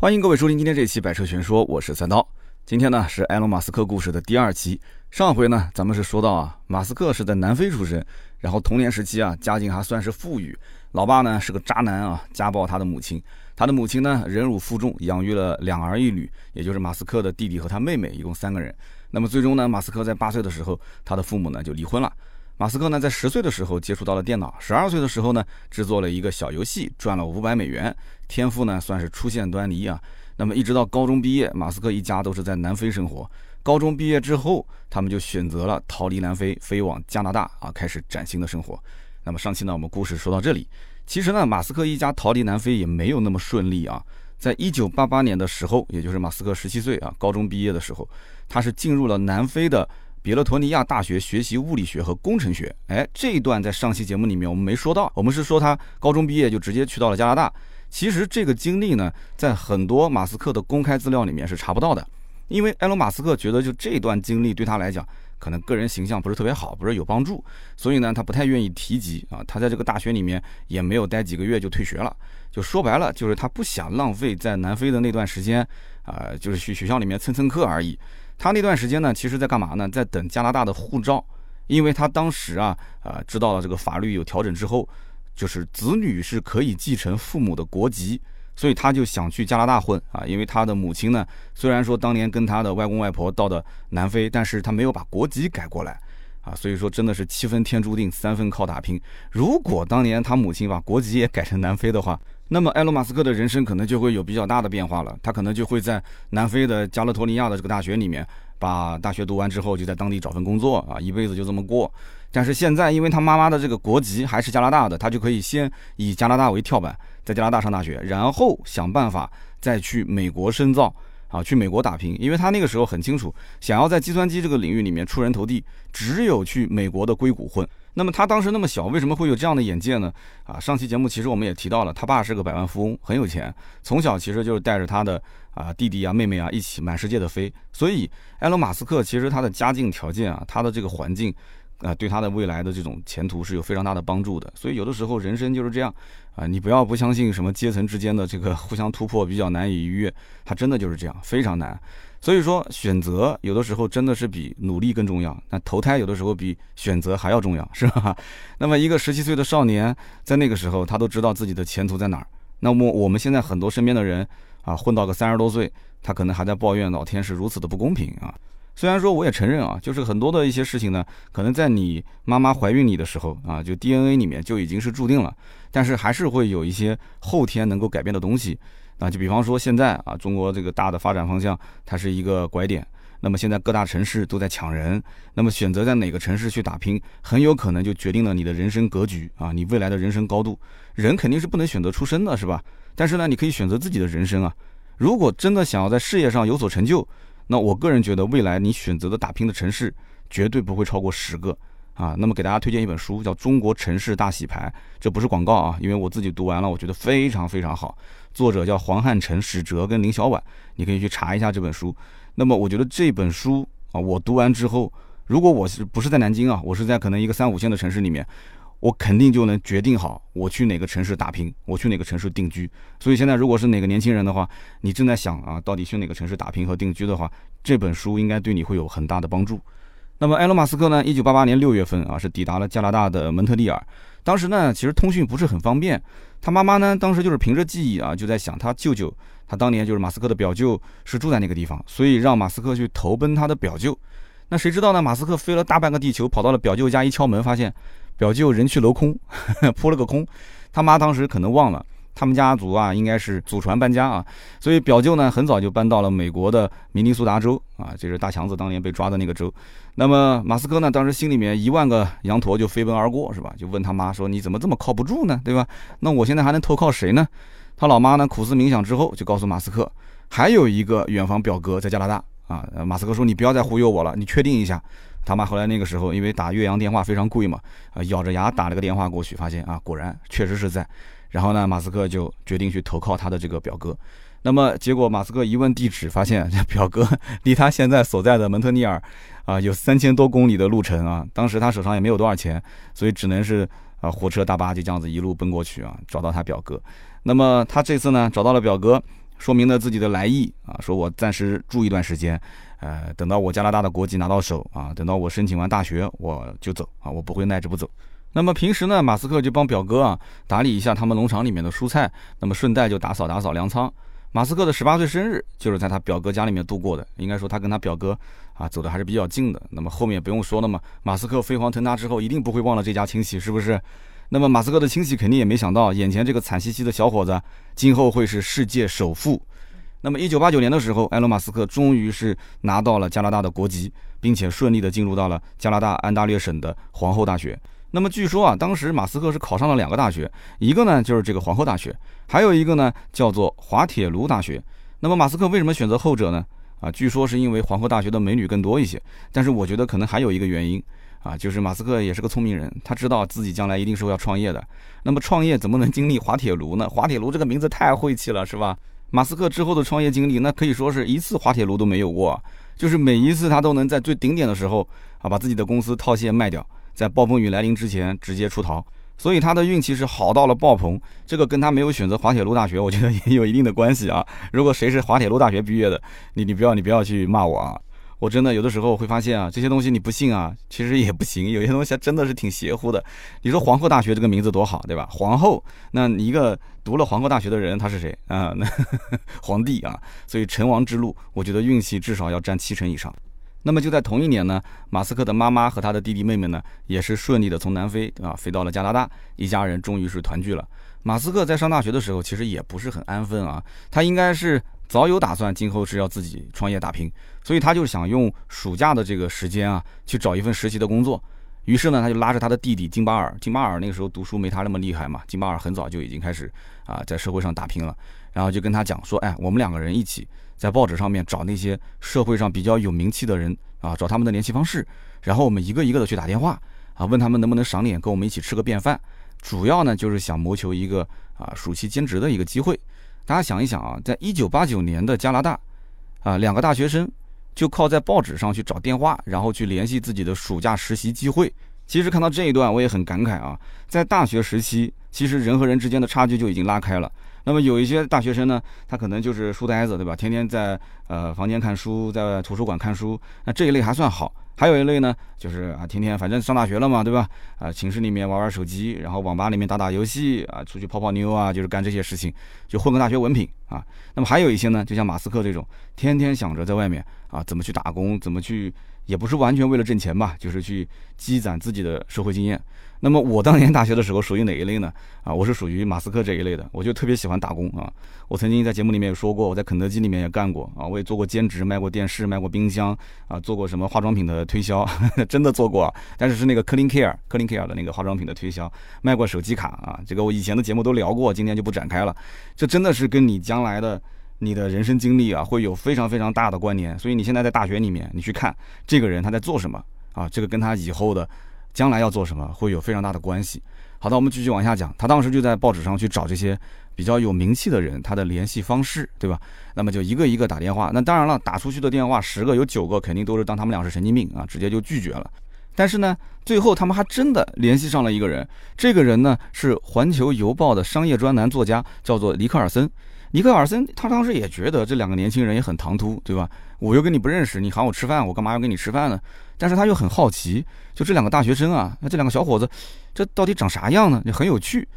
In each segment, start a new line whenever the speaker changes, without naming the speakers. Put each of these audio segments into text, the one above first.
欢迎各位收听今天这期《百车全说》，我是三刀。今天呢是埃隆·马斯克故事的第二期。上回呢咱们是说到啊，马斯克是在南非出生，然后童年时期啊家境还算是富裕，老爸呢是个渣男啊，家暴他的母亲。他的母亲呢忍辱负重，养育了两儿一女，也就是马斯克的弟弟和他妹妹，一共三个人。那么最终呢，马斯克在八岁的时候，他的父母呢就离婚了。马斯克呢，在十岁的时候接触到了电脑，十二岁的时候呢，制作了一个小游戏，赚了五百美元，天赋呢算是出现端倪啊。那么一直到高中毕业，马斯克一家都是在南非生活。高中毕业之后，他们就选择了逃离南非，飞往加拿大啊，开始崭新的生活。那么上期呢，我们故事说到这里，其实呢，马斯克一家逃离南非也没有那么顺利啊。在一九八八年的时候，也就是马斯克十七岁啊，高中毕业的时候，他是进入了南非的。比勒托尼亚大学学习物理学和工程学，哎，这一段在上期节目里面我们没说到，我们是说他高中毕业就直接去到了加拿大。其实这个经历呢，在很多马斯克的公开资料里面是查不到的，因为埃隆·马斯克觉得就这段经历对他来讲，可能个人形象不是特别好，不是有帮助，所以呢，他不太愿意提及啊。他在这个大学里面也没有待几个月就退学了，就说白了就是他不想浪费在南非的那段时间啊，就是去学校里面蹭蹭课而已。他那段时间呢，其实在干嘛呢？在等加拿大的护照，因为他当时啊，呃，知道了这个法律有调整之后，就是子女是可以继承父母的国籍，所以他就想去加拿大混啊。因为他的母亲呢，虽然说当年跟他的外公外婆到的南非，但是他没有把国籍改过来啊，所以说真的是七分天注定，三分靠打拼。如果当年他母亲把国籍也改成南非的话，那么，埃隆·马斯克的人生可能就会有比较大的变化了。他可能就会在南非的加勒托尼亚的这个大学里面，把大学读完之后，就在当地找份工作啊，一辈子就这么过。但是现在，因为他妈妈的这个国籍还是加拿大的，他就可以先以加拿大为跳板，在加拿大上大学，然后想办法再去美国深造啊，去美国打拼。因为他那个时候很清楚，想要在计算机这个领域里面出人头地，只有去美国的硅谷混。那么他当时那么小，为什么会有这样的眼界呢？啊，上期节目其实我们也提到了，他爸是个百万富翁，很有钱，从小其实就是带着他的啊弟弟啊妹妹啊一起满世界的飞。所以埃隆·马斯克其实他的家境条件啊，他的这个环境啊，对他的未来的这种前途是有非常大的帮助的。所以有的时候人生就是这样啊，你不要不相信什么阶层之间的这个互相突破比较难以逾越，他真的就是这样，非常难。所以说，选择有的时候真的是比努力更重要。那投胎有的时候比选择还要重要，是吧？那么一个十七岁的少年，在那个时候，他都知道自己的前途在哪儿。那么我们现在很多身边的人啊，混到个三十多岁，他可能还在抱怨老天是如此的不公平啊。虽然说我也承认啊，就是很多的一些事情呢，可能在你妈妈怀孕你的时候啊，就 DNA 里面就已经是注定了，但是还是会有一些后天能够改变的东西。啊，就比方说现在啊，中国这个大的发展方向，它是一个拐点。那么现在各大城市都在抢人，那么选择在哪个城市去打拼，很有可能就决定了你的人生格局啊，你未来的人生高度。人肯定是不能选择出生的，是吧？但是呢，你可以选择自己的人生啊。如果真的想要在事业上有所成就，那我个人觉得，未来你选择的打拼的城市绝对不会超过十个。啊，那么给大家推荐一本书，叫《中国城市大洗牌》，这不是广告啊，因为我自己读完了，我觉得非常非常好。作者叫黄汉成、史哲跟林小婉，你可以去查一下这本书。那么我觉得这本书啊，我读完之后，如果我是不是在南京啊，我是在可能一个三五线的城市里面，我肯定就能决定好我去哪个城市打拼，我去哪个城市定居。所以现在如果是哪个年轻人的话，你正在想啊，到底去哪个城市打拼和定居的话，这本书应该对你会有很大的帮助。那么，埃隆·马斯克呢？一九八八年六月份啊，是抵达了加拿大的蒙特利尔。当时呢，其实通讯不是很方便。他妈妈呢，当时就是凭着记忆啊，就在想他舅舅，他当年就是马斯克的表舅，是住在那个地方，所以让马斯克去投奔他的表舅。那谁知道呢？马斯克飞了大半个地球，跑到了表舅家，一敲门，发现表舅人去楼空，扑了个空。他妈当时可能忘了。他们家族啊，应该是祖传搬家啊，所以表舅呢很早就搬到了美国的明尼苏达州啊，就是大强子当年被抓的那个州。那么马斯克呢，当时心里面一万个羊驼就飞奔而过，是吧？就问他妈说：“你怎么这么靠不住呢？对吧？那我现在还能投靠谁呢？”他老妈呢苦思冥想之后，就告诉马斯克，还有一个远房表哥在加拿大啊。马斯克说：“你不要再忽悠我了，你确定一下。”他妈后来那个时候因为打岳阳电话非常贵嘛，啊，咬着牙打了个电话过去，发现啊，果然确实是在。然后呢，马斯克就决定去投靠他的这个表哥。那么结果，马斯克一问地址，发现这表哥离他现在所在的蒙特利尔啊有三千多公里的路程啊。当时他手上也没有多少钱，所以只能是啊火车大巴就这样子一路奔过去啊，找到他表哥。那么他这次呢找到了表哥说明了自己的来意啊，说我暂时住一段时间，呃，等到我加拿大的国籍拿到手啊，等到我申请完大学我就走啊，我不会耐着不走。那么平时呢，马斯克就帮表哥啊打理一下他们农场里面的蔬菜，那么顺带就打扫打扫粮仓。马斯克的十八岁生日就是在他表哥家里面度过的，应该说他跟他表哥啊走的还是比较近的。那么后面不用说了嘛，马斯克飞黄腾达之后一定不会忘了这家亲戚，是不是？那么马斯克的亲戚肯定也没想到，眼前这个惨兮兮的小伙子今后会是世界首富。那么一九八九年的时候，埃隆·马斯克终于是拿到了加拿大的国籍，并且顺利的进入到了加拿大安大略省的皇后大学。那么据说啊，当时马斯克是考上了两个大学，一个呢就是这个皇后大学，还有一个呢叫做滑铁卢大学。那么马斯克为什么选择后者呢？啊，据说是因为皇后大学的美女更多一些。但是我觉得可能还有一个原因啊，就是马斯克也是个聪明人，他知道自己将来一定是要创业的。那么创业怎么能经历滑铁卢呢？滑铁卢这个名字太晦气了，是吧？马斯克之后的创业经历，那可以说是一次滑铁卢都没有过，就是每一次他都能在最顶点的时候啊，把自己的公司套现卖掉。在暴风雨来临之前直接出逃，所以他的运气是好到了爆棚。这个跟他没有选择滑铁卢大学，我觉得也有一定的关系啊。如果谁是滑铁卢大学毕业的，你你不要你不要去骂我啊！我真的有的时候会发现啊，这些东西你不信啊，其实也不行。有些东西真的是挺邪乎的。你说皇后大学这个名字多好，对吧？皇后，那你一个读了皇后大学的人，他是谁啊？那 皇帝啊。所以成王之路，我觉得运气至少要占七成以上。那么就在同一年呢，马斯克的妈妈和他的弟弟妹妹呢，也是顺利的从南非啊飞到了加拿大，一家人终于是团聚了。马斯克在上大学的时候，其实也不是很安分啊，他应该是早有打算，今后是要自己创业打拼，所以他就想用暑假的这个时间啊，去找一份实习的工作。于是呢，他就拉着他的弟弟金巴尔，金巴尔那个时候读书没他那么厉害嘛，金巴尔很早就已经开始啊在社会上打拼了，然后就跟他讲说，哎，我们两个人一起。在报纸上面找那些社会上比较有名气的人啊，找他们的联系方式，然后我们一个一个的去打电话啊，问他们能不能赏脸跟我们一起吃个便饭。主要呢就是想谋求一个啊暑期兼职的一个机会。大家想一想啊，在一九八九年的加拿大啊，两个大学生就靠在报纸上去找电话，然后去联系自己的暑假实习机会。其实看到这一段我也很感慨啊，在大学时期，其实人和人之间的差距就已经拉开了。那么有一些大学生呢，他可能就是书呆子，对吧？天天在呃房间看书，在图书馆看书，那这一类还算好。还有一类呢，就是啊，天天反正上大学了嘛，对吧？啊，寝室里面玩玩手机，然后网吧里面打打游戏啊，出去泡泡妞啊，就是干这些事情，就混个大学文凭啊。那么还有一些呢，就像马斯克这种，天天想着在外面啊，怎么去打工，怎么去。也不是完全为了挣钱吧，就是去积攒自己的社会经验。那么我当年大学的时候属于哪一类呢？啊，我是属于马斯克这一类的，我就特别喜欢打工啊。我曾经在节目里面也说过，我在肯德基里面也干过啊，我也做过兼职，卖过电视，卖过冰箱啊，做过什么化妆品的推销，真的做过。但是是那个 Clean Care，Clean Care 的那个化妆品的推销，卖过手机卡啊，这个我以前的节目都聊过，今天就不展开了。这真的是跟你将来的。你的人生经历啊，会有非常非常大的关联。所以你现在在大学里面，你去看这个人他在做什么啊，这个跟他以后的将来要做什么会有非常大的关系。好的，我们继续往下讲。他当时就在报纸上去找这些比较有名气的人，他的联系方式，对吧？那么就一个一个打电话。那当然了，打出去的电话十个有九个肯定都是当他们俩是神经病啊，直接就拒绝了。但是呢，最后他们还真的联系上了一个人。这个人呢是《环球邮报》的商业专栏作家，叫做尼克尔森。尼克尔森他当时也觉得这两个年轻人也很唐突，对吧？我又跟你不认识，你喊我吃饭，我干嘛要跟你吃饭呢？但是他又很好奇，就这两个大学生啊，那这两个小伙子，这到底长啥样呢？也很有趣。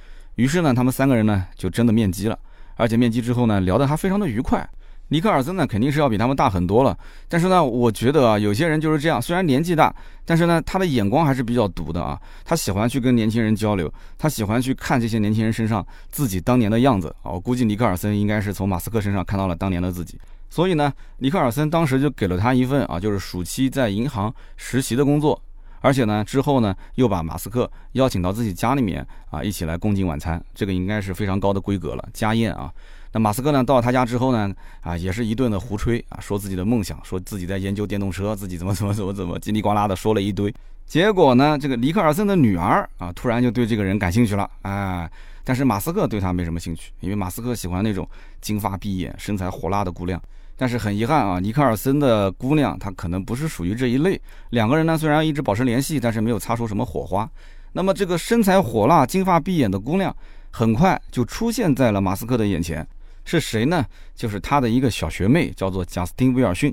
于是呢，他们三个人呢就真的面基了，而且面基之后呢，聊得还非常的愉快。尼克尔森呢，肯定是要比他们大很多了。但是呢，我觉得啊，有些人就是这样，虽然年纪大，但是呢，他的眼光还是比较毒的啊。他喜欢去跟年轻人交流，他喜欢去看这些年轻人身上自己当年的样子啊。我估计尼克尔森应该是从马斯克身上看到了当年的自己，所以呢，尼克尔森当时就给了他一份啊，就是暑期在银行实习的工作，而且呢，之后呢，又把马斯克邀请到自己家里面啊，一起来共进晚餐。这个应该是非常高的规格了，家宴啊。那马斯克呢？到他家之后呢？啊，也是一顿的胡吹啊，说自己的梦想，说自己在研究电动车，自己怎么怎么怎么怎么叽里呱啦的说了一堆。结果呢，这个尼克尔森的女儿啊，突然就对这个人感兴趣了。哎，但是马斯克对他没什么兴趣，因为马斯克喜欢那种金发碧眼、身材火辣的姑娘。但是很遗憾啊，尼克尔森的姑娘她可能不是属于这一类。两个人呢，虽然一直保持联系，但是没有擦出什么火花。那么这个身材火辣、金发碧眼的姑娘，很快就出现在了马斯克的眼前。是谁呢？就是他的一个小学妹，叫做贾斯汀·威尔逊。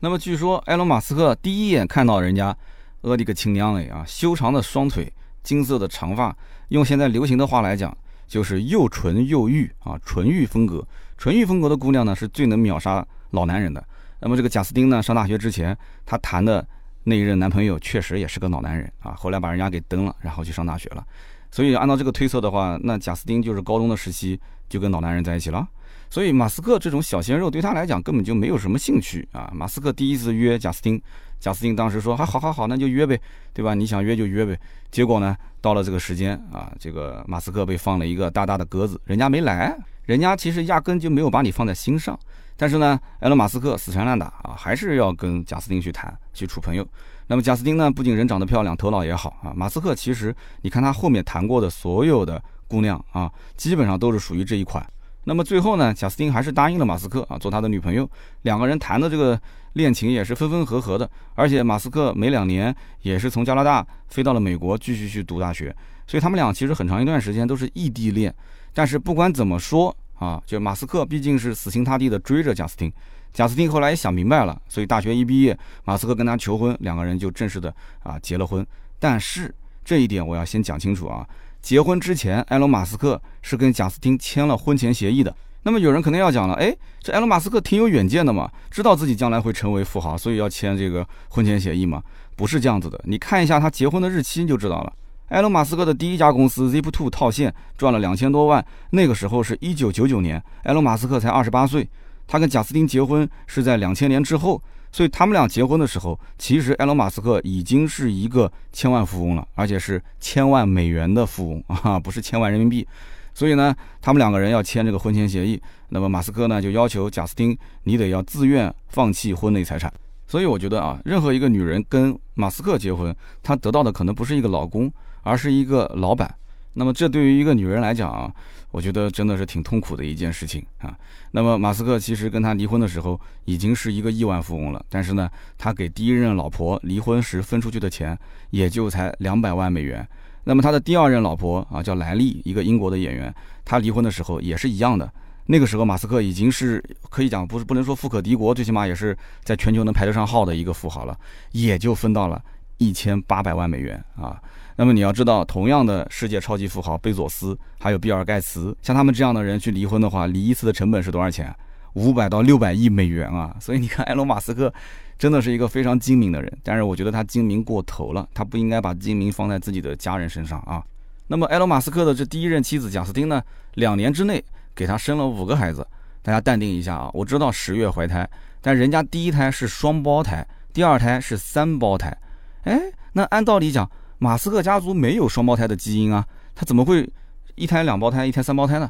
那么据说埃隆·马斯克第一眼看到人家，我的个亲娘嘞啊！修长的双腿，金色的长发，用现在流行的话来讲，就是又纯又欲啊，纯欲风格。纯欲风格的姑娘呢，是最能秒杀老男人的。那么这个贾斯汀呢，上大学之前，他谈的那一任男朋友确实也是个老男人啊，后来把人家给蹬了，然后去上大学了。所以按照这个推测的话，那贾斯汀就是高中的时期就跟老男人在一起了。所以马斯克这种小鲜肉对他来讲根本就没有什么兴趣啊！马斯克第一次约贾斯汀，贾斯汀当时说：“还好好好，那就约呗，对吧？你想约就约呗。”结果呢，到了这个时间啊，这个马斯克被放了一个大大的鸽子，人家没来，人家其实压根就没有把你放在心上。但是呢，埃隆·马斯克死缠烂打啊，还是要跟贾斯汀去谈，去处朋友。那么贾斯汀呢，不仅人长得漂亮，头脑也好啊。马斯克其实你看他后面谈过的所有的姑娘啊，基本上都是属于这一款。那么最后呢，贾斯汀还是答应了马斯克啊，做他的女朋友。两个人谈的这个恋情也是分分合合的。而且马斯克每两年也是从加拿大飞到了美国继续去读大学，所以他们俩其实很长一段时间都是异地恋。但是不管怎么说啊，就马斯克毕竟是死心塌地的追着贾斯汀，贾斯汀后来也想明白了，所以大学一毕业，马斯克跟他求婚，两个人就正式的啊结了婚。但是这一点我要先讲清楚啊。结婚之前，埃隆·马斯克是跟贾斯汀签了婚前协议的。那么有人可能要讲了，哎，这埃隆·马斯克挺有远见的嘛，知道自己将来会成为富豪，所以要签这个婚前协议嘛？不是这样子的，你看一下他结婚的日期就知道了。埃隆·马斯克的第一家公司 Zip2 套现赚了两千多万，那个时候是一九九九年，埃隆·马斯克才二十八岁，他跟贾斯汀结婚是在两千年之后。所以他们俩结婚的时候，其实埃隆·马斯克已经是一个千万富翁了，而且是千万美元的富翁 啊，不是千万人民币。所以呢，他们两个人要签这个婚前协议。那么马斯克呢，就要求贾斯汀，你得要自愿放弃婚内财产。所以我觉得啊，任何一个女人跟马斯克结婚，她得到的可能不是一个老公，而是一个老板。那么这对于一个女人来讲啊。我觉得真的是挺痛苦的一件事情啊。那么马斯克其实跟他离婚的时候已经是一个亿万富翁了，但是呢，他给第一任老婆离婚时分出去的钱也就才两百万美元。那么他的第二任老婆啊叫莱利，一个英国的演员，他离婚的时候也是一样的。那个时候马斯克已经是可以讲不是不能说富可敌国，最起码也是在全球能排得上号的一个富豪了，也就分到了一千八百万美元啊。那么你要知道，同样的世界超级富豪贝佐斯，还有比尔盖茨，像他们这样的人去离婚的话，离一次的成本是多少钱？五百到六百亿美元啊！所以你看，埃隆·马斯克真的是一个非常精明的人，但是我觉得他精明过头了，他不应该把精明放在自己的家人身上啊。那么埃隆·马斯克的这第一任妻子贾斯汀呢，两年之内给他生了五个孩子，大家淡定一下啊！我知道十月怀胎，但人家第一胎是双胞胎，第二胎是三胞胎。哎，那按道理讲。马斯克家族没有双胞胎的基因啊，他怎么会一胎两胞胎、一胎三胞胎呢？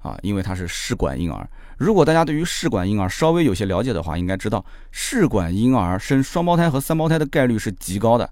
啊，因为他是试管婴儿。如果大家对于试管婴儿稍微有些了解的话，应该知道试管婴儿生双胞胎和三胞胎的概率是极高的。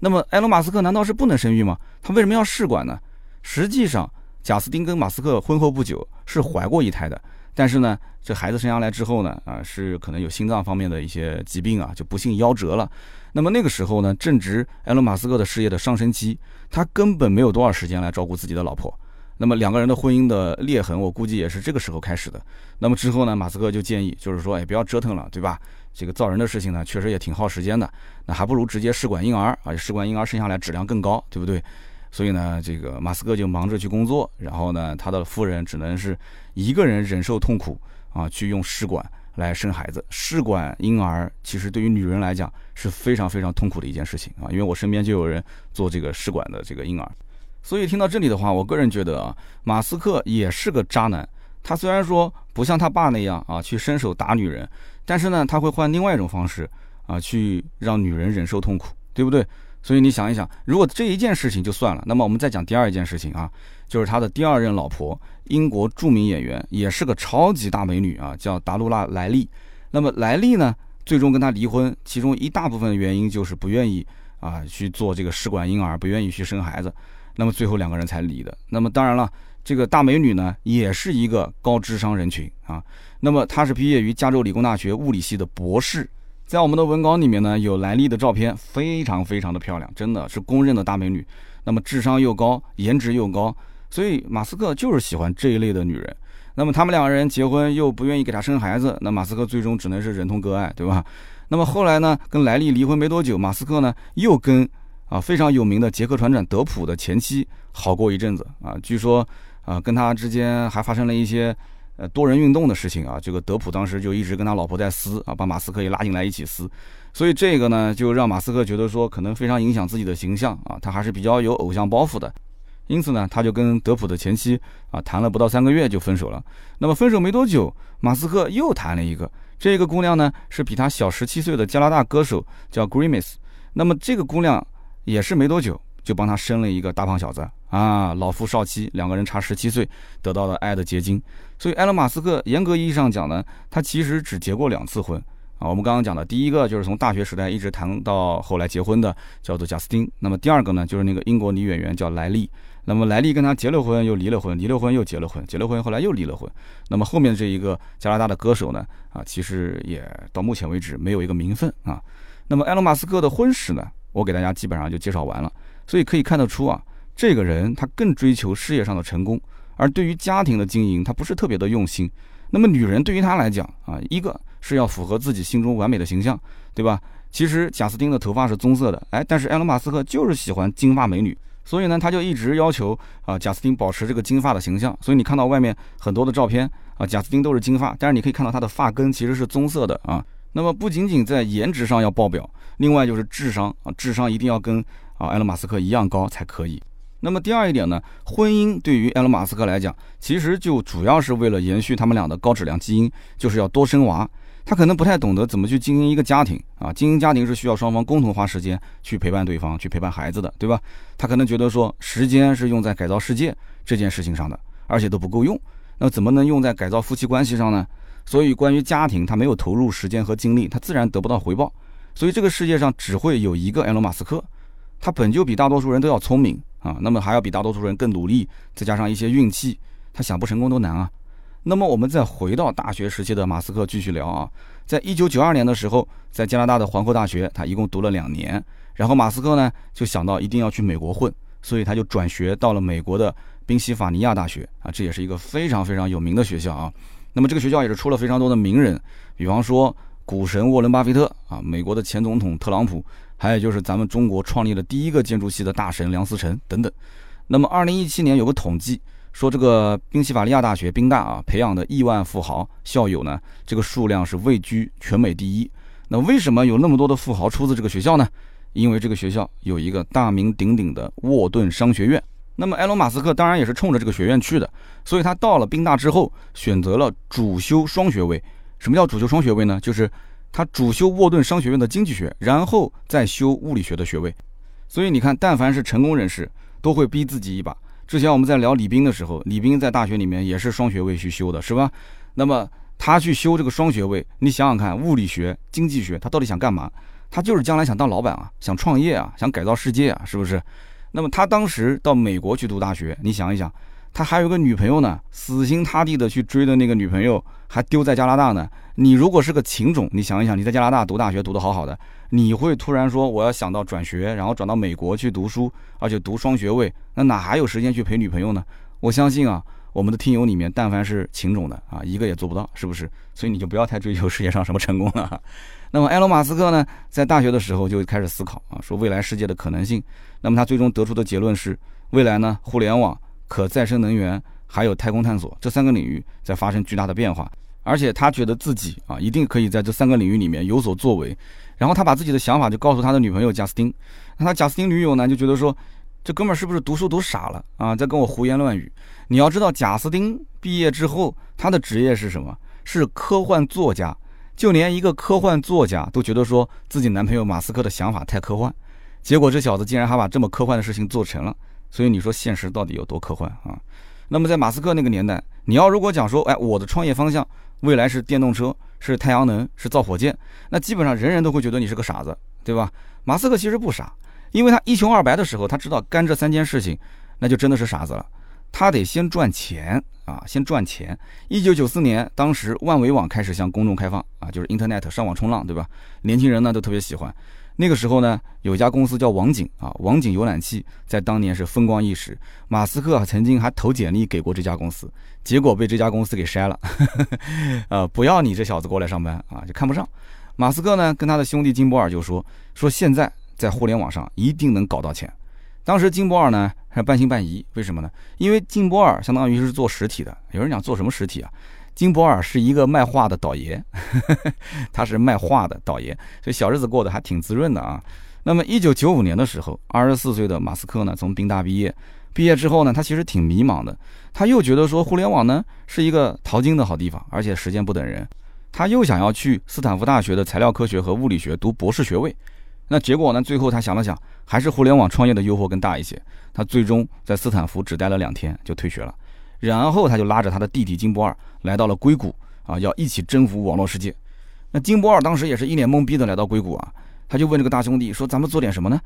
那么埃隆·马斯克难道是不能生育吗？他为什么要试管呢？实际上，贾斯汀跟马斯克婚后不久是怀过一胎的，但是呢，这孩子生下来之后呢，啊，是可能有心脏方面的一些疾病啊，就不幸夭折了。那么那个时候呢，正值埃隆·马斯克的事业的上升期，他根本没有多少时间来照顾自己的老婆。那么两个人的婚姻的裂痕，我估计也是这个时候开始的。那么之后呢，马斯克就建议，就是说，哎，不要折腾了，对吧？这个造人的事情呢，确实也挺耗时间的。那还不如直接试管婴儿啊，试管婴儿生下来质量更高，对不对？所以呢，这个马斯克就忙着去工作，然后呢，他的夫人只能是一个人忍受痛苦啊，去用试管。来生孩子，试管婴儿其实对于女人来讲是非常非常痛苦的一件事情啊，因为我身边就有人做这个试管的这个婴儿，所以听到这里的话，我个人觉得啊，马斯克也是个渣男。他虽然说不像他爸那样啊去伸手打女人，但是呢，他会换另外一种方式啊去让女人忍受痛苦，对不对？所以你想一想，如果这一件事情就算了，那么我们再讲第二件事情啊，就是他的第二任老婆，英国著名演员，也是个超级大美女啊，叫达露拉·莱利。那么莱利呢，最终跟他离婚，其中一大部分原因就是不愿意啊去做这个试管婴儿，不愿意去生孩子。那么最后两个人才离的。那么当然了，这个大美女呢，也是一个高智商人群啊。那么她是毕业于加州理工大学物理系的博士。在我们的文稿里面呢，有莱利的照片，非常非常的漂亮，真的是公认的大美女。那么智商又高，颜值又高，所以马斯克就是喜欢这一类的女人。那么他们两个人结婚又不愿意给他生孩子，那马斯克最终只能是忍痛割爱，对吧？那么后来呢，跟莱利离婚没多久，马斯克呢又跟啊非常有名的捷克船长德普的前妻好过一阵子啊，据说啊跟他之间还发生了一些呃多人运动的事情啊，这个德普当时就一直跟他老婆在撕啊，把马斯克也拉进来一起撕，所以这个呢就让马斯克觉得说可能非常影响自己的形象啊，他还是比较有偶像包袱的。因此呢，他就跟德普的前妻啊谈了不到三个月就分手了。那么分手没多久，马斯克又谈了一个，这个姑娘呢是比他小十七岁的加拿大歌手，叫 Grimes。那么这个姑娘也是没多久就帮他生了一个大胖小子啊，老夫少妻，两个人差十七岁，得到了爱的结晶。所以埃隆·马斯克严格意义上讲呢，他其实只结过两次婚。啊，我们刚刚讲的第一个就是从大学时代一直谈到后来结婚的，叫做贾斯汀。那么第二个呢，就是那个英国女演员叫莱利。那么莱利跟他结了婚，又离了婚，离了婚又结了婚，结了婚后来又离了婚。那么后面这一个加拿大的歌手呢，啊，其实也到目前为止没有一个名分啊。那么埃隆·马斯克的婚史呢，我给大家基本上就介绍完了。所以可以看得出啊，这个人他更追求事业上的成功，而对于家庭的经营，他不是特别的用心。那么女人对于他来讲啊，一个是要符合自己心中完美的形象，对吧？其实贾斯汀的头发是棕色的，哎，但是埃隆·马斯克就是喜欢金发美女，所以呢，他就一直要求啊，贾斯汀保持这个金发的形象。所以你看到外面很多的照片啊，贾斯汀都是金发，但是你可以看到他的发根其实是棕色的啊。那么不仅仅在颜值上要爆表，另外就是智商啊，智商一定要跟啊埃隆·马斯克一样高才可以。那么第二一点呢，婚姻对于埃隆·马斯克来讲，其实就主要是为了延续他们俩的高质量基因，就是要多生娃。他可能不太懂得怎么去经营一个家庭啊，经营家庭是需要双方共同花时间去陪伴对方，去陪伴孩子的，对吧？他可能觉得说时间是用在改造世界这件事情上的，而且都不够用，那怎么能用在改造夫妻关系上呢？所以关于家庭，他没有投入时间和精力，他自然得不到回报。所以这个世界上只会有一个埃隆·马斯克，他本就比大多数人都要聪明。啊，那么还要比大多数人更努力，再加上一些运气，他想不成功都难啊。那么我们再回到大学时期的马斯克继续聊啊，在一九九二年的时候，在加拿大的皇后大学，他一共读了两年，然后马斯克呢就想到一定要去美国混，所以他就转学到了美国的宾夕法尼亚大学啊，这也是一个非常非常有名的学校啊。那么这个学校也是出了非常多的名人，比方说股神沃伦巴菲特啊，美国的前总统特朗普。还有就是咱们中国创立了第一个建筑系的大神梁思成等等。那么，二零一七年有个统计说，这个宾夕法利亚大学宾大啊培养的亿万富豪校友呢，这个数量是位居全美第一。那为什么有那么多的富豪出自这个学校呢？因为这个学校有一个大名鼎鼎的沃顿商学院。那么，埃隆·马斯克当然也是冲着这个学院去的，所以他到了宾大之后，选择了主修双学位。什么叫主修双学位呢？就是他主修沃顿商学院的经济学，然后再修物理学的学位。所以你看，但凡是成功人士，都会逼自己一把。之前我们在聊李斌的时候，李斌在大学里面也是双学位去修的，是吧？那么他去修这个双学位，你想想看，物理学、经济学，他到底想干嘛？他就是将来想当老板啊，想创业啊，想改造世界啊，是不是？那么他当时到美国去读大学，你想一想。他还有个女朋友呢，死心塌地的去追的那个女朋友还丢在加拿大呢。你如果是个情种，你想一想，你在加拿大读大学读得好好的，你会突然说我要想到转学，然后转到美国去读书，而且读双学位，那哪还有时间去陪女朋友呢？我相信啊，我们的听友里面，但凡是情种的啊，一个也做不到，是不是？所以你就不要太追求世界上什么成功了。那么埃隆·马斯克呢，在大学的时候就开始思考啊，说未来世界的可能性。那么他最终得出的结论是，未来呢，互联网。可再生能源还有太空探索这三个领域在发生巨大的变化，而且他觉得自己啊一定可以在这三个领域里面有所作为。然后他把自己的想法就告诉他的女朋友贾斯汀，那他贾斯汀女友呢就觉得说，这哥们儿是不是读书读傻了啊，在跟我胡言乱语？你要知道贾斯汀毕业之后他的职业是什么？是科幻作家，就连一个科幻作家都觉得说自己男朋友马斯克的想法太科幻，结果这小子竟然还把这么科幻的事情做成了。所以你说现实到底有多科幻啊？那么在马斯克那个年代，你要如果讲说，哎，我的创业方向未来是电动车，是太阳能，是造火箭，那基本上人人都会觉得你是个傻子，对吧？马斯克其实不傻，因为他一穷二白的时候，他知道干这三件事情，那就真的是傻子了。他得先赚钱啊，先赚钱。一九九四年，当时万维网开始向公众开放啊，就是 Internet 上网冲浪，对吧？年轻人呢都特别喜欢。那个时候呢，有一家公司叫网景啊，网景浏览器在当年是风光一时。马斯克曾经还投简历给过这家公司，结果被这家公司给筛了，呃，不要你这小子过来上班啊，就看不上。马斯克呢，跟他的兄弟金波尔就说说现在在互联网上一定能搞到钱。当时金波尔呢还半信半疑，为什么呢？因为金波尔相当于是做实体的。有人讲做什么实体啊？金博尔是一个卖画的导爷，他是卖画的导爷，所以小日子过得还挺滋润的啊。那么，一九九五年的时候，二十四岁的马斯克呢，从宾大毕业，毕业之后呢，他其实挺迷茫的。他又觉得说，互联网呢是一个淘金的好地方，而且时间不等人。他又想要去斯坦福大学的材料科学和物理学读博士学位。那结果呢，最后他想了想，还是互联网创业的诱惑更大一些。他最终在斯坦福只待了两天就退学了。然后他就拉着他的弟弟金波尔来到了硅谷啊，要一起征服网络世界。那金波尔当时也是一脸懵逼的来到硅谷啊，他就问这个大兄弟说：“咱们做点什么呢？”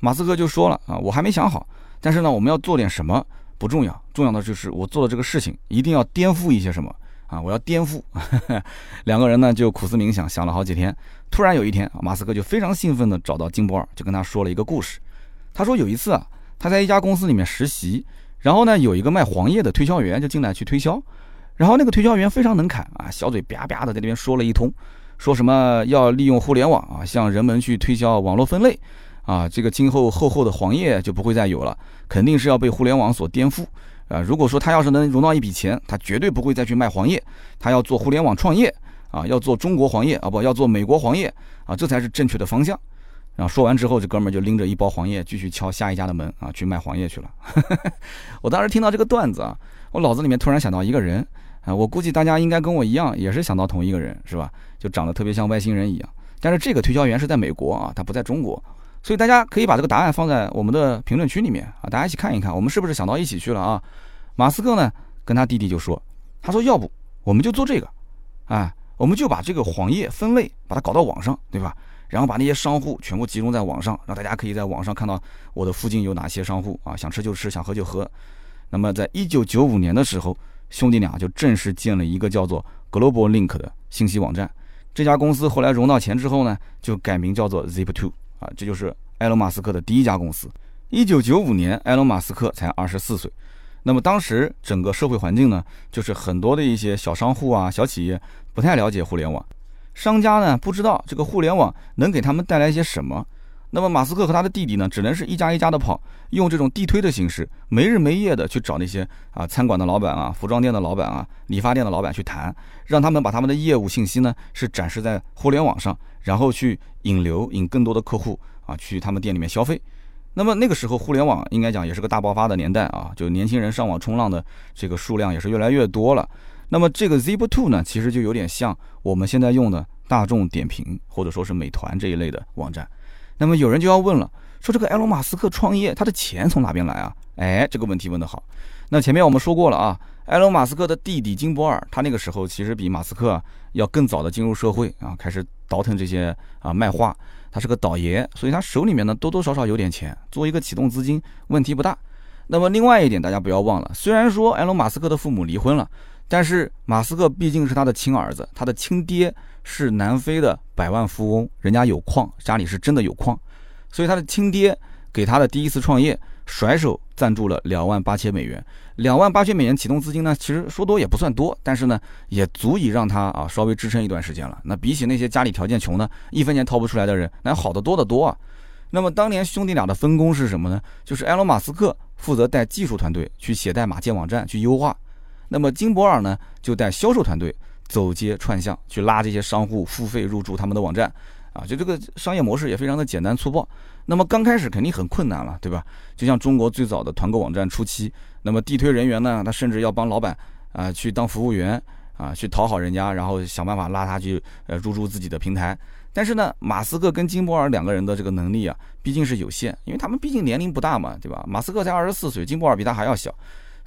马斯克就说了啊：“我还没想好，但是呢，我们要做点什么不重要，重要的就是我做的这个事情一定要颠覆一些什么啊！我要颠覆。”两个人呢就苦思冥想，想了好几天。突然有一天，马斯克就非常兴奋的找到金波尔，就跟他说了一个故事。他说有一次啊，他在一家公司里面实习。然后呢，有一个卖黄页的推销员就进来去推销，然后那个推销员非常能侃啊，小嘴叭叭的在那边说了一通，说什么要利用互联网啊，向人们去推销网络分类，啊，这个今后厚厚的黄页就不会再有了，肯定是要被互联网所颠覆啊。如果说他要是能融到一笔钱，他绝对不会再去卖黄页，他要做互联网创业啊，要做中国黄页啊，不要做美国黄页啊，这才是正确的方向。然后说完之后，这哥们儿就拎着一包黄页继续敲下一家的门啊，去卖黄页去了。我当时听到这个段子啊，我脑子里面突然想到一个人啊，我估计大家应该跟我一样，也是想到同一个人，是吧？就长得特别像外星人一样。但是这个推销员是在美国啊，他不在中国，所以大家可以把这个答案放在我们的评论区里面啊，大家一起看一看，我们是不是想到一起去了啊？马斯克呢，跟他弟弟就说，他说要不我们就做这个，哎，我们就把这个黄页分类，把它搞到网上，对吧？然后把那些商户全部集中在网上，让大家可以在网上看到我的附近有哪些商户啊，想吃就吃，想喝就喝。那么，在一九九五年的时候，兄弟俩就正式建了一个叫做 Global Link 的信息网站。这家公司后来融到钱之后呢，就改名叫做 Zip2 啊，这就是埃隆·马斯克的第一家公司。一九九五年，埃隆·马斯克才二十四岁。那么当时整个社会环境呢，就是很多的一些小商户啊、小企业不太了解互联网。商家呢不知道这个互联网能给他们带来一些什么，那么马斯克和他的弟弟呢，只能是一家一家的跑，用这种地推的形式，没日没夜的去找那些啊餐馆的老板啊、服装店的老板啊、理发店的老板去谈，让他们把他们的业务信息呢是展示在互联网上，然后去引流，引更多的客户啊去他们店里面消费。那么那个时候互联网应该讲也是个大爆发的年代啊，就年轻人上网冲浪的这个数量也是越来越多了。那么这个 Zip2 呢，其实就有点像我们现在用的大众点评或者说是美团这一类的网站。那么有人就要问了，说这个埃隆·马斯克创业，他的钱从哪边来啊？哎，这个问题问得好。那前面我们说过了啊，埃隆·马斯克的弟弟金波尔，他那个时候其实比马斯克要更早的进入社会啊，开始倒腾这些啊卖画。他是个倒爷，所以他手里面呢多多少少有点钱，做一个启动资金问题不大。那么另外一点，大家不要忘了，虽然说埃隆·马斯克的父母离婚了。但是马斯克毕竟是他的亲儿子，他的亲爹是南非的百万富翁，人家有矿，家里是真的有矿，所以他的亲爹给他的第一次创业甩手赞助了两万八千美元。两万八千美元启动资金呢，其实说多也不算多，但是呢，也足以让他啊稍微支撑一段时间了。那比起那些家里条件穷的，一分钱掏不出来的人，那好得多得多啊。那么当年兄弟俩的分工是什么呢？就是埃隆·马斯克负责带技术团队去写代码建网站去优化。那么金博尔呢，就带销售团队走街串巷去拉这些商户付费入驻他们的网站，啊，就这个商业模式也非常的简单粗暴。那么刚开始肯定很困难了，对吧？就像中国最早的团购网站初期，那么地推人员呢，他甚至要帮老板啊去当服务员啊，去讨好人家，然后想办法拉他去呃入驻自己的平台。但是呢，马斯克跟金博尔两个人的这个能力啊，毕竟是有限，因为他们毕竟年龄不大嘛，对吧？马斯克才二十四岁，金博尔比他还要小。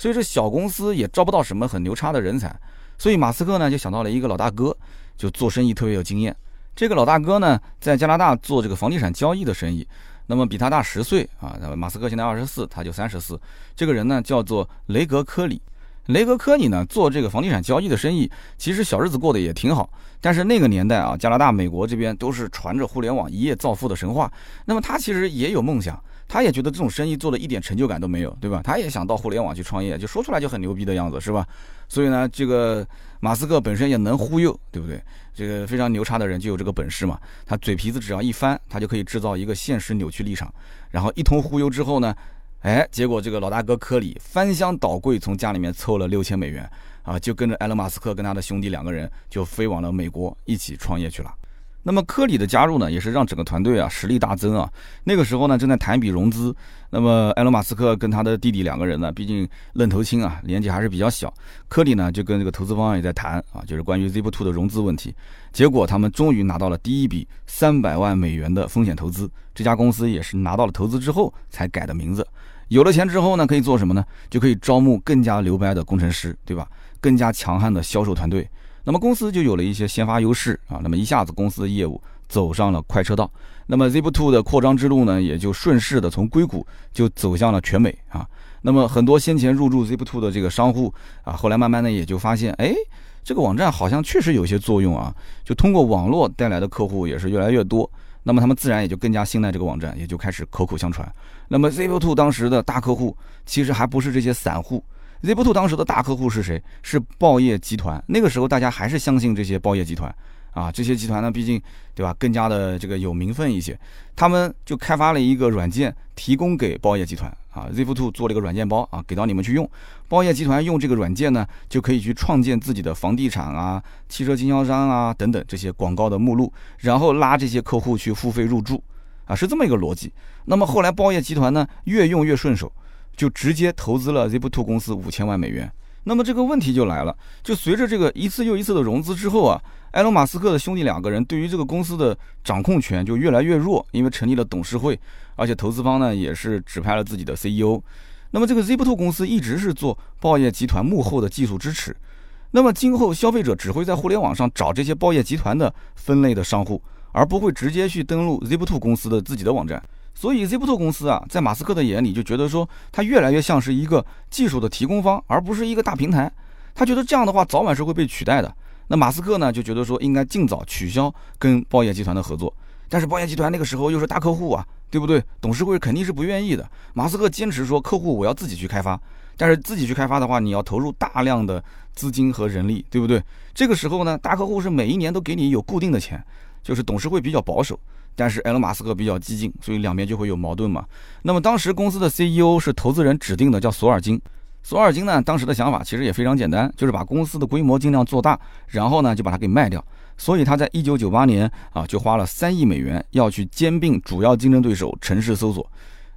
所以这小公司也招不到什么很牛叉的人才，所以马斯克呢就想到了一个老大哥，就做生意特别有经验。这个老大哥呢在加拿大做这个房地产交易的生意，那么比他大十岁啊。马斯克现在二十四，他就三十四。这个人呢叫做雷格科里。雷格科尼呢做这个房地产交易的生意，其实小日子过得也挺好。但是那个年代啊，加拿大、美国这边都是传着互联网一夜造富的神话。那么他其实也有梦想，他也觉得这种生意做的一点成就感都没有，对吧？他也想到互联网去创业，就说出来就很牛逼的样子，是吧？所以呢，这个马斯克本身也能忽悠，对不对？这个非常牛叉的人就有这个本事嘛。他嘴皮子只要一翻，他就可以制造一个现实扭曲立场，然后一通忽悠之后呢？哎，结果这个老大哥科里翻箱倒柜，从家里面凑了六千美元，啊，就跟着埃隆·马斯克跟他的兄弟两个人就飞往了美国，一起创业去了。那么科里的加入呢，也是让整个团队啊实力大增啊。那个时候呢，正在谈一笔融资。那么埃隆·马斯克跟他的弟弟两个人呢，毕竟愣头青啊，年纪还是比较小。科里呢就跟这个投资方也在谈啊，就是关于 Zip2 的融资问题。结果他们终于拿到了第一笔三百万美元的风险投资。这家公司也是拿到了投资之后才改的名字。有了钱之后呢，可以做什么呢？就可以招募更加牛掰的工程师，对吧？更加强悍的销售团队。那么公司就有了一些先发优势啊。那么一下子公司的业务走上了快车道。那么 Zip2 的扩张之路呢，也就顺势的从硅谷就走向了全美啊。那么很多先前入驻 Zip2 的这个商户啊，后来慢慢的也就发现，哎，这个网站好像确实有些作用啊。就通过网络带来的客户也是越来越多。那么他们自然也就更加信赖这个网站，也就开始口口相传。那么 Zip2 当时的大客户其实还不是这些散户，Zip2 当时的大客户是谁？是报业集团。那个时候大家还是相信这些报业集团。啊，这些集团呢，毕竟对吧，更加的这个有名分一些，他们就开发了一个软件，提供给报业集团啊，Zip2 做了一个软件包啊，给到你们去用。报业集团用这个软件呢，就可以去创建自己的房地产啊、汽车经销商啊等等这些广告的目录，然后拉这些客户去付费入驻啊，是这么一个逻辑。那么后来报业集团呢，越用越顺手，就直接投资了 Zip2 公司五千万美元。那么这个问题就来了，就随着这个一次又一次的融资之后啊，埃隆·马斯克的兄弟两个人对于这个公司的掌控权就越来越弱，因为成立了董事会，而且投资方呢也是指派了自己的 CEO。那么这个 Zip2 公司一直是做报业集团幕后的技术支持。那么今后消费者只会在互联网上找这些报业集团的分类的商户，而不会直接去登录 Zip2 公司的自己的网站。所以，Zip2 公司啊，在马斯克的眼里就觉得说，它越来越像是一个技术的提供方，而不是一个大平台。他觉得这样的话，早晚是会被取代的。那马斯克呢，就觉得说，应该尽早取消跟报业集团的合作。但是，报业集团那个时候又是大客户啊，对不对？董事会肯定是不愿意的。马斯克坚持说，客户我要自己去开发。但是自己去开发的话，你要投入大量的资金和人力，对不对？这个时候呢，大客户是每一年都给你有固定的钱，就是董事会比较保守。但是埃隆·马斯克比较激进，所以两边就会有矛盾嘛。那么当时公司的 CEO 是投资人指定的，叫索尔金。索尔金呢，当时的想法其实也非常简单，就是把公司的规模尽量做大，然后呢就把它给卖掉。所以他在一九九八年啊，就花了三亿美元要去兼并主要竞争对手城市搜索。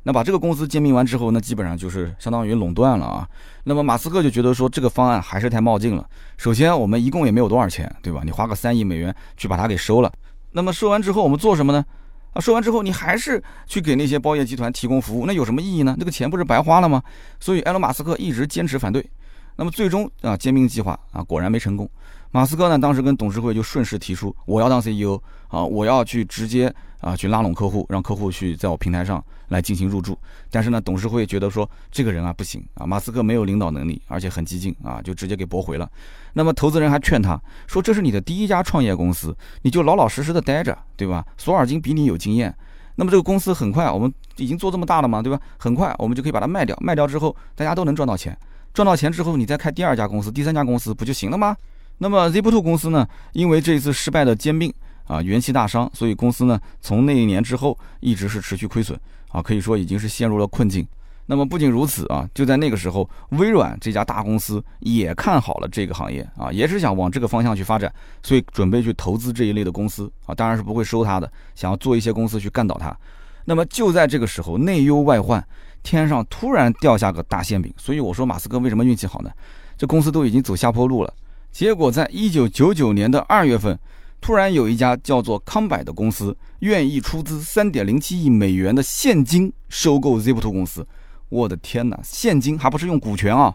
那把这个公司兼并完之后，那基本上就是相当于垄断了啊。那么马斯克就觉得说这个方案还是太冒进了。首先我们一共也没有多少钱，对吧？你花个三亿美元去把它给收了。那么说完之后，我们做什么呢？啊，说完之后，你还是去给那些包业集团提供服务，那有什么意义呢？那个钱不是白花了吗？所以埃隆·马斯克一直坚持反对。那么最终啊，兼并计划啊，果然没成功。马斯克呢，当时跟董事会就顺势提出，我要当 CEO 啊，我要去直接啊去拉拢客户，让客户去在我平台上来进行入驻。但是呢，董事会觉得说这个人啊不行啊，马斯克没有领导能力，而且很激进啊，就直接给驳回了。那么投资人还劝他说，这是你的第一家创业公司，你就老老实实的待着，对吧？索尔金比你有经验。那么这个公司很快，我们已经做这么大了嘛，对吧？很快我们就可以把它卖掉，卖掉之后大家都能赚到钱，赚到钱之后你再开第二家公司、第三家公司不就行了吗？那么 Zip2 公司呢？因为这一次失败的兼并啊，元气大伤，所以公司呢从那一年之后一直是持续亏损啊，可以说已经是陷入了困境。那么不仅如此啊，就在那个时候，微软这家大公司也看好了这个行业啊，也是想往这个方向去发展，所以准备去投资这一类的公司啊，当然是不会收它的，想要做一些公司去干倒它。那么就在这个时候，内忧外患，天上突然掉下个大馅饼，所以我说马斯克为什么运气好呢？这公司都已经走下坡路了。结果，在一九九九年的二月份，突然有一家叫做康柏的公司愿意出资三点零七亿美元的现金收购 Zip2 公司。我的天哪，现金还不是用股权啊？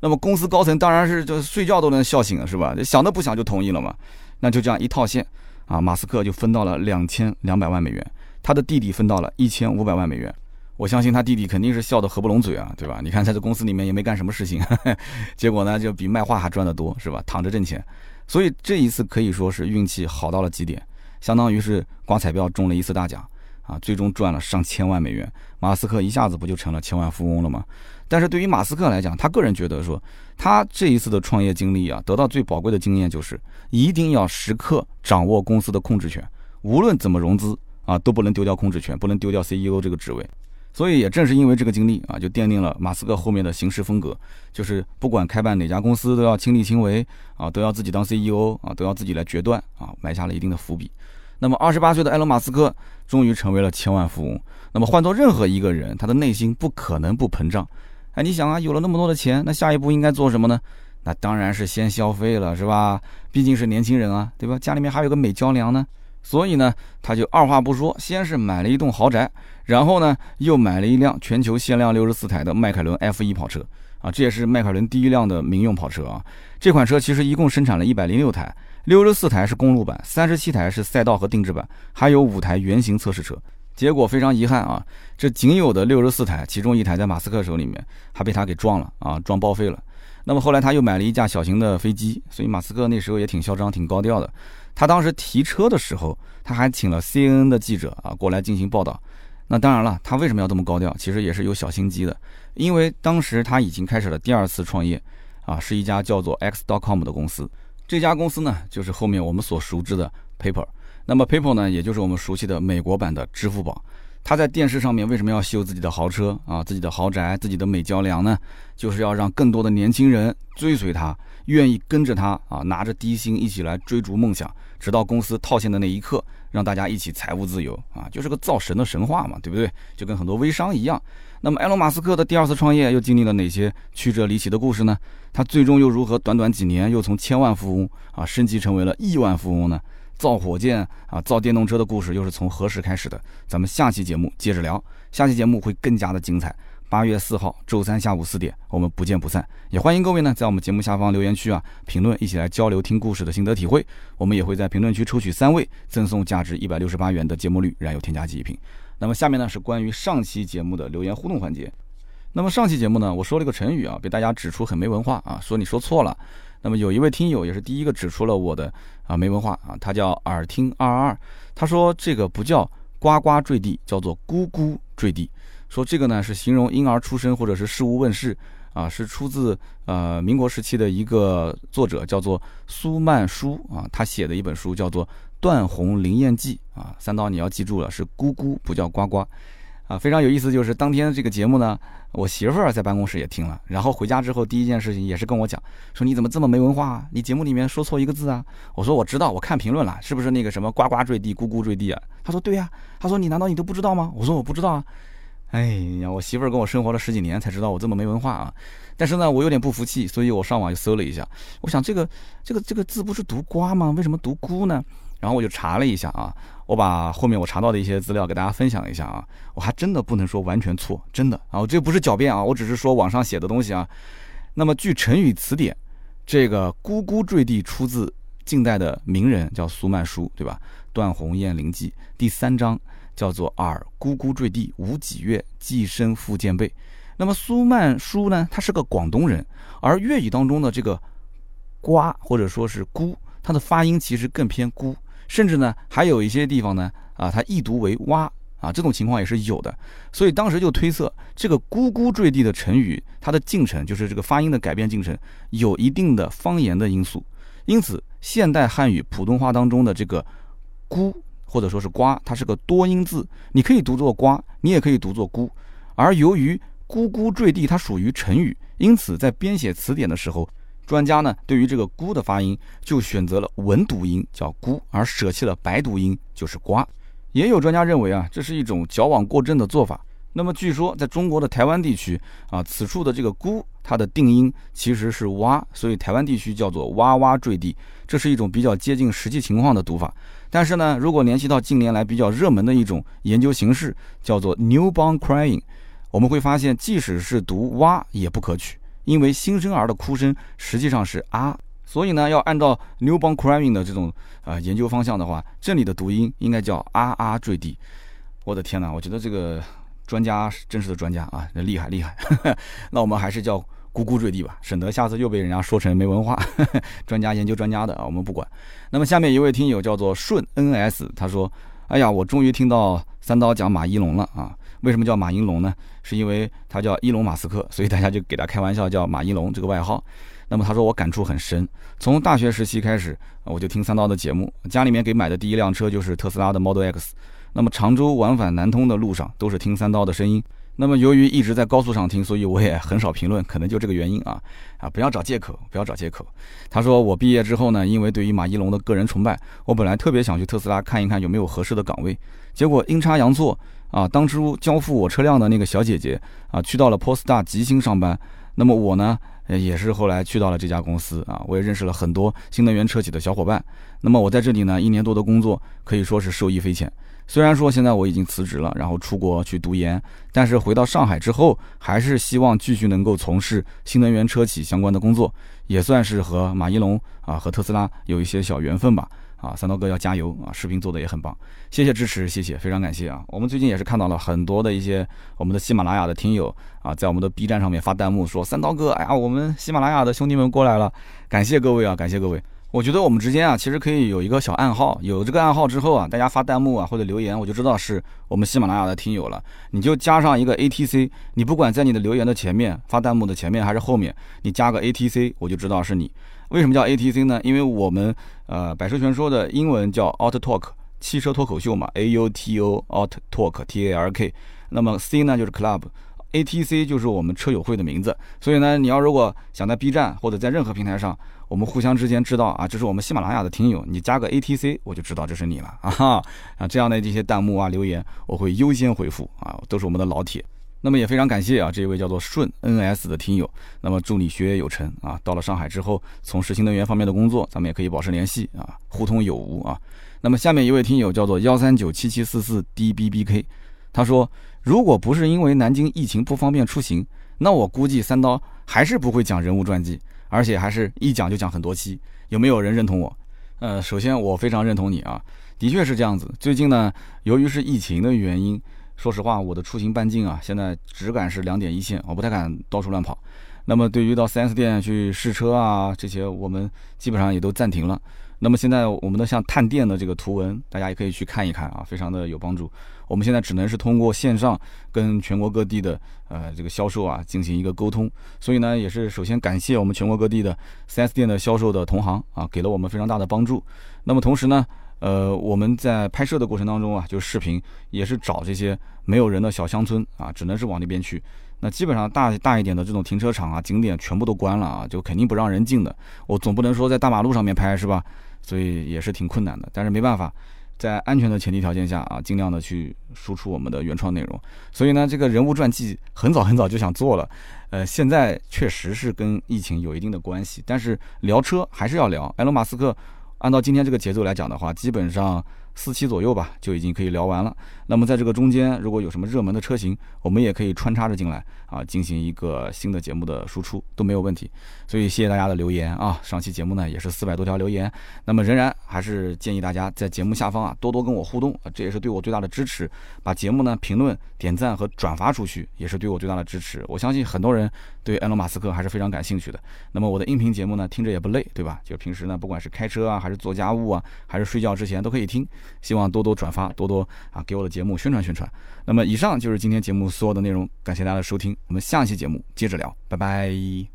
那么公司高层当然是就睡觉都能笑醒了，是吧？想都不想就同意了嘛？那就这样一套现啊，马斯克就分到了两千两百万美元，他的弟弟分到了一千五百万美元。我相信他弟弟肯定是笑得合不拢嘴啊，对吧？你看他在公司里面也没干什么事情，结果呢就比卖画还赚得多，是吧？躺着挣钱，所以这一次可以说是运气好到了极点，相当于是刮彩票中了一次大奖啊，最终赚了上千万美元，马斯克一下子不就成了千万富翁了吗？但是对于马斯克来讲，他个人觉得说，他这一次的创业经历啊，得到最宝贵的经验就是一定要时刻掌握公司的控制权，无论怎么融资啊，都不能丢掉控制权，不能丢掉 CEO 这个职位。所以也正是因为这个经历啊，就奠定了马斯克后面的行事风格，就是不管开办哪家公司都要亲力亲为啊，都要自己当 CEO 啊，都要自己来决断啊，埋下了一定的伏笔。那么二十八岁的埃隆·马斯克终于成为了千万富翁。那么换做任何一个人，他的内心不可能不膨胀。哎，你想啊，有了那么多的钱，那下一步应该做什么呢？那当然是先消费了，是吧？毕竟是年轻人啊，对吧？家里面还有个美娇娘呢。所以呢，他就二话不说，先是买了一栋豪宅，然后呢，又买了一辆全球限量六十四台的迈凯伦 F1 跑车啊，这也是迈凯伦第一辆的民用跑车啊。这款车其实一共生产了一百零六台，六十四台是公路版，三十七台是赛道和定制版，还有五台原型测试车。结果非常遗憾啊，这仅有的六十四台，其中一台在马斯克手里面，还被他给撞了啊，撞报废了。那么后来他又买了一架小型的飞机，所以马斯克那时候也挺嚣张、挺高调的。他当时提车的时候，他还请了 CNN 的记者啊过来进行报道。那当然了，他为什么要这么高调？其实也是有小心机的，因为当时他已经开始了第二次创业，啊，是一家叫做 X.com 的公司。这家公司呢，就是后面我们所熟知的 Paper。那么 Paper 呢，也就是我们熟悉的美国版的支付宝。他在电视上面为什么要秀自己的豪车啊，自己的豪宅，自己的美娇娘呢？就是要让更多的年轻人追随他。愿意跟着他啊，拿着低薪一起来追逐梦想，直到公司套现的那一刻，让大家一起财务自由啊，就是个造神的神话嘛，对不对？就跟很多微商一样。那么，埃隆·马斯克的第二次创业又经历了哪些曲折离奇的故事呢？他最终又如何短短几年又从千万富翁啊升级成为了亿万富翁呢？造火箭啊，造电动车的故事又是从何时开始的？咱们下期节目接着聊，下期节目会更加的精彩。八月四号周三下午四点，我们不见不散。也欢迎各位呢，在我们节目下方留言区啊评论，一起来交流听故事的心得体会。我们也会在评论区抽取三位，赠送价值一百六十八元的节末绿燃油添加剂一瓶。那么下面呢是关于上期节目的留言互动环节。那么上期节目呢，我说了一个成语啊，被大家指出很没文化啊，说你说错了。那么有一位听友也是第一个指出了我的啊没文化啊，他叫耳听二二，他说这个不叫呱呱坠地，叫做咕咕坠地。说这个呢是形容婴儿出生或者是事物问世啊，是出自呃民国时期的一个作者叫做苏曼殊啊，他写的一本书叫做《断鸿灵验记》啊。三刀你要记住了，是咕咕不叫呱呱啊。非常有意思，就是当天这个节目呢，我媳妇儿在办公室也听了，然后回家之后第一件事情也是跟我讲，说你怎么这么没文化啊？你节目里面说错一个字啊？我说我知道，我看评论了，是不是那个什么呱呱坠地，咕咕坠地啊？他说对呀，他说你难道你都不知道吗？我说我不知道啊。哎呀，我媳妇儿跟我生活了十几年，才知道我这么没文化啊！但是呢，我有点不服气，所以我上网又搜了一下。我想这个这个这个字不是读瓜吗？为什么读咕呢？然后我就查了一下啊，我把后面我查到的一些资料给大家分享一下啊。我还真的不能说完全错，真的啊，我这不是狡辩啊，我只是说网上写的东西啊。那么据成语词典，这个“咕咕坠地”出自近代的名人叫苏曼殊，对吧？《断鸿雁翎记》第三章。叫做耳咕咕坠地无几月，寄生复见背。那么苏曼殊呢？他是个广东人，而粤语当中的这个瓜或者说是咕，它的发音其实更偏咕，甚至呢还有一些地方呢啊，它译读为蛙啊，这种情况也是有的。所以当时就推测这个咕咕坠地的成语，它的进程就是这个发音的改变进程有一定的方言的因素。因此，现代汉语普通话当中的这个咕。或者说是瓜，它是个多音字，你可以读作瓜，你也可以读作菇。而由于咕咕坠地，它属于成语，因此在编写词典的时候，专家呢对于这个菇的发音就选择了文读音叫菇，而舍弃了白读音就是瓜。也有专家认为啊，这是一种矫枉过正的做法。那么据说在中国的台湾地区啊，此处的这个咕，它的定音其实是哇，所以台湾地区叫做哇哇坠地，这是一种比较接近实际情况的读法。但是呢，如果联系到近年来比较热门的一种研究形式，叫做 newborn crying，我们会发现，即使是读哇也不可取，因为新生儿的哭声实际上是啊，所以呢，要按照 newborn crying 的这种啊研究方向的话，这里的读音应该叫啊啊坠地。我的天哪，我觉得这个专家，真实的专家啊，那厉害厉害。那我们还是叫咕咕坠地吧，省得下次又被人家说成没文化。专家研究专家的啊，我们不管。那么下面一位听友叫做顺 NS，他说：“哎呀，我终于听到三刀讲马一龙了啊！为什么叫马一龙呢？是因为他叫伊隆马斯克，所以大家就给他开玩笑叫马一龙这个外号。那么他说我感触很深，从大学时期开始，我就听三刀的节目，家里面给买的第一辆车就是特斯拉的 Model X。”那么常州往返南通的路上都是听三刀的声音。那么由于一直在高速上听，所以我也很少评论，可能就这个原因啊啊！不要找借口，不要找借口。他说我毕业之后呢，因为对于马一龙的个人崇拜，我本来特别想去特斯拉看一看有没有合适的岗位，结果阴差阳错啊，当初交付我车辆的那个小姐姐啊，去到了 Polestar 吉星上班。那么我呢，也是后来去到了这家公司啊，我也认识了很多新能源车企的小伙伴。那么我在这里呢，一年多的工作可以说是受益匪浅。虽然说现在我已经辞职了，然后出国去读研，但是回到上海之后，还是希望继续能够从事新能源车企相关的工作，也算是和马一龙啊和特斯拉有一些小缘分吧。啊，三刀哥要加油啊！视频做的也很棒，谢谢支持，谢谢，非常感谢啊！我们最近也是看到了很多的一些我们的喜马拉雅的听友啊，在我们的 B 站上面发弹幕说三刀哥，哎呀，我们喜马拉雅的兄弟们过来了，感谢各位啊，感谢各位。我觉得我们之间啊，其实可以有一个小暗号，有这个暗号之后啊，大家发弹幕啊或者留言，我就知道是我们喜马拉雅的听友了。你就加上一个 ATC，你不管在你的留言的前面、发弹幕的前面还是后面，你加个 ATC，我就知道是你。为什么叫 ATC 呢？因为我们呃百车全说的英文叫 Auto Talk，汽车脱口秀嘛，A U T O Auto Talk T A R K，那么 C 呢就是 Club。ATC 就是我们车友会的名字，所以呢，你要如果想在 B 站或者在任何平台上，我们互相之间知道啊，这是我们喜马拉雅的听友，你加个 ATC，我就知道这是你了啊哈啊，这样的这些弹幕啊留言，我会优先回复啊，都是我们的老铁。那么也非常感谢啊，这一位叫做顺 NS 的听友，那么祝你学业有成啊，到了上海之后从事新能源方面的工作，咱们也可以保持联系啊，互通有无啊。那么下面一位听友叫做幺三九七七四四 DBBK，他说。如果不是因为南京疫情不方便出行，那我估计三刀还是不会讲人物传记，而且还是一讲就讲很多期。有没有人认同我？呃，首先我非常认同你啊，的确是这样子。最近呢，由于是疫情的原因，说实话，我的出行半径啊，现在只敢是两点一线，我不太敢到处乱跑。那么对于到 4S 店去试车啊，这些我们基本上也都暂停了。那么现在我们的像探店的这个图文，大家也可以去看一看啊，非常的有帮助。我们现在只能是通过线上跟全国各地的呃这个销售啊进行一个沟通，所以呢也是首先感谢我们全国各地的 4S 店的销售的同行啊，给了我们非常大的帮助。那么同时呢，呃我们在拍摄的过程当中啊，就视频也是找这些没有人的小乡村啊，只能是往那边去。那基本上大大一点的这种停车场啊、景点全部都关了啊，就肯定不让人进的。我总不能说在大马路上面拍是吧？所以也是挺困难的，但是没办法。在安全的前提条件下啊，尽量的去输出我们的原创内容。所以呢，这个人物传记很早很早就想做了，呃，现在确实是跟疫情有一定的关系，但是聊车还是要聊。埃隆·马斯克按照今天这个节奏来讲的话，基本上。四期左右吧，就已经可以聊完了。那么在这个中间，如果有什么热门的车型，我们也可以穿插着进来啊，进行一个新的节目的输出都没有问题。所以谢谢大家的留言啊，上期节目呢也是四百多条留言。那么仍然还是建议大家在节目下方啊多多跟我互动，这也是对我最大的支持。把节目呢评论、点赞和转发出去，也是对我最大的支持。我相信很多人对埃隆·马斯克还是非常感兴趣的。那么我的音频节目呢听着也不累，对吧？就平时呢不管是开车啊，还是做家务啊，还是睡觉之前都可以听。希望多多转发，多多啊给我的节节目宣传宣传。那么以上就是今天节目所有的内容，感谢大家的收听，我们下期节目接着聊，拜拜。